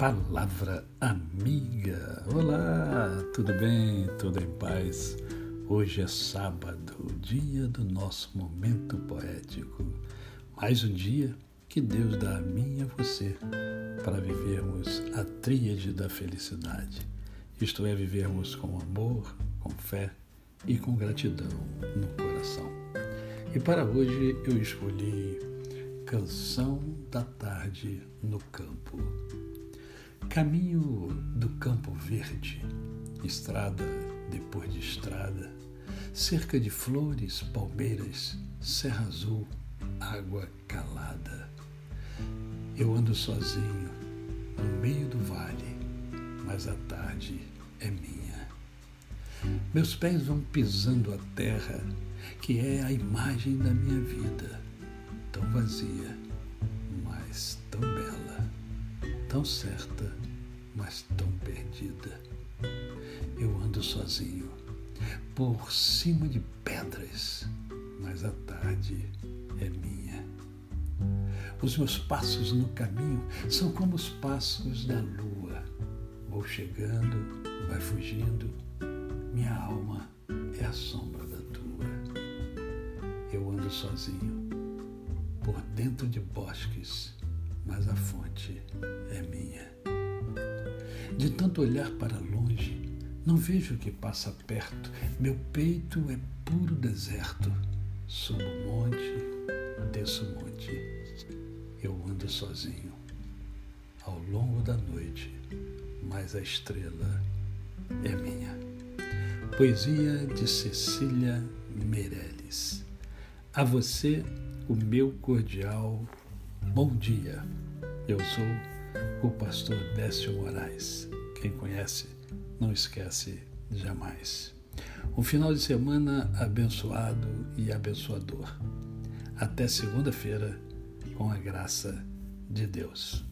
Palavra Amiga. Olá, tudo bem? Tudo em paz? Hoje é sábado, dia do nosso momento poético. Mais um dia que Deus dá a mim e a você para vivermos a tríade da felicidade. Isto é, vivermos com amor, com fé e com gratidão no coração. E para hoje eu escolhi Canção da Tarde no Campo. Caminho do campo verde, estrada depois de estrada, cerca de flores, palmeiras, serra azul, água calada. Eu ando sozinho no meio do vale, mas a tarde é minha. Meus pés vão pisando a terra, que é a imagem da minha vida, tão vazia, tão certa mas tão perdida. Eu ando sozinho, por cima de pedras, mas a tarde é minha. Os meus passos no caminho são como os passos da lua. Vou chegando, vai fugindo, minha alma é a sombra da tua. Eu ando sozinho, por dentro de bosques, mas a fonte é. De tanto olhar para longe, não vejo o que passa perto. Meu peito é puro deserto. Subo monte, desço monte. Eu ando sozinho, ao longo da noite, mas a estrela é minha. Poesia de Cecília Meirelles. A você, o meu cordial bom dia. Eu sou o pastor Décio Moraes. Quem conhece, não esquece jamais. Um final de semana abençoado e abençoador. Até segunda-feira, com a graça de Deus.